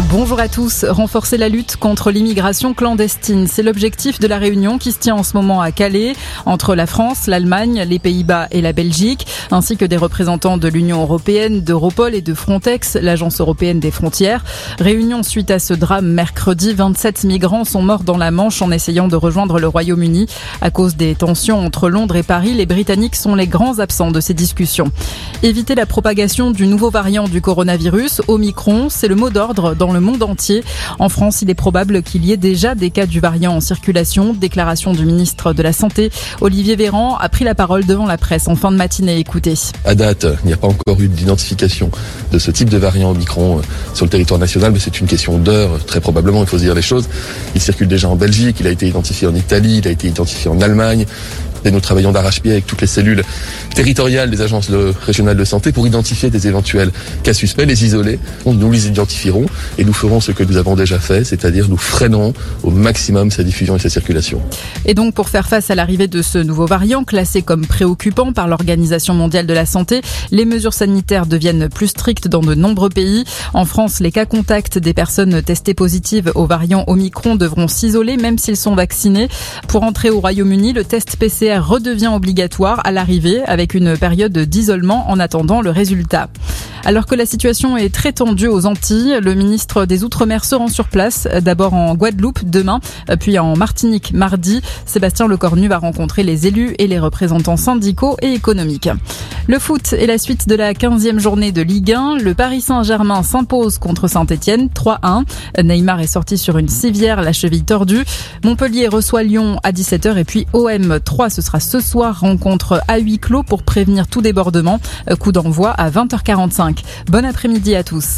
Bonjour à tous. Renforcer la lutte contre l'immigration clandestine, c'est l'objectif de la réunion qui se tient en ce moment à Calais entre la France, l'Allemagne, les Pays-Bas et la Belgique, ainsi que des représentants de l'Union européenne, d'Europol et de Frontex, l'agence européenne des frontières. Réunion suite à ce drame mercredi, 27 migrants sont morts dans la Manche en essayant de rejoindre le Royaume-Uni. À cause des tensions entre Londres et Paris, les Britanniques sont les grands absents de ces discussions. Éviter la propagation du nouveau variant du coronavirus, Omicron, c'est le mot d'ordre dans le monde entier. En France, il est probable qu'il y ait déjà des cas du variant en circulation. Déclaration du ministre de la Santé, Olivier Véran, a pris la parole devant la presse en fin de matinée. Écoutez. À date, il n'y a pas encore eu d'identification de ce type de variant Omicron euh, sur le territoire national, mais c'est une question d'heure, très probablement, il faut se dire les choses. Il circule déjà en Belgique, il a été identifié en Italie, il a été identifié en Allemagne, et nous travaillons d'arrache-pied avec toutes les cellules territoriales des agences régionales de santé pour identifier des éventuels cas suspects, les isoler. Nous les identifierons et nous ferons ce que nous avons déjà fait, c'est-à-dire nous freinerons au maximum sa diffusion et sa circulation. Et donc pour faire face à l'arrivée de ce nouveau variant classé comme préoccupant par l'Organisation mondiale de la santé, les mesures sanitaires deviennent plus strictes dans de nombreux pays. En France, les cas contacts des personnes testées positives au variant Omicron devront s'isoler même s'ils sont vaccinés. Pour entrer au Royaume-Uni, le test PCR redevient obligatoire à l'arrivée avec une période d'isolement en attendant le résultat. Alors que la situation est très tendue aux Antilles, le ministre des Outre-mer se rend sur place, d'abord en Guadeloupe demain, puis en Martinique mardi. Sébastien Lecornu va rencontrer les élus et les représentants syndicaux et économiques. Le foot est la suite de la 15e journée de Ligue 1. Le Paris Saint-Germain s'impose contre Saint-Etienne 3-1. Neymar est sorti sur une civière, la cheville tordue. Montpellier reçoit Lyon à 17h et puis OM 3, ce sera ce soir, rencontre à huis clos pour prévenir tout débordement. Coup d'envoi à 20h45. Bon après-midi à tous.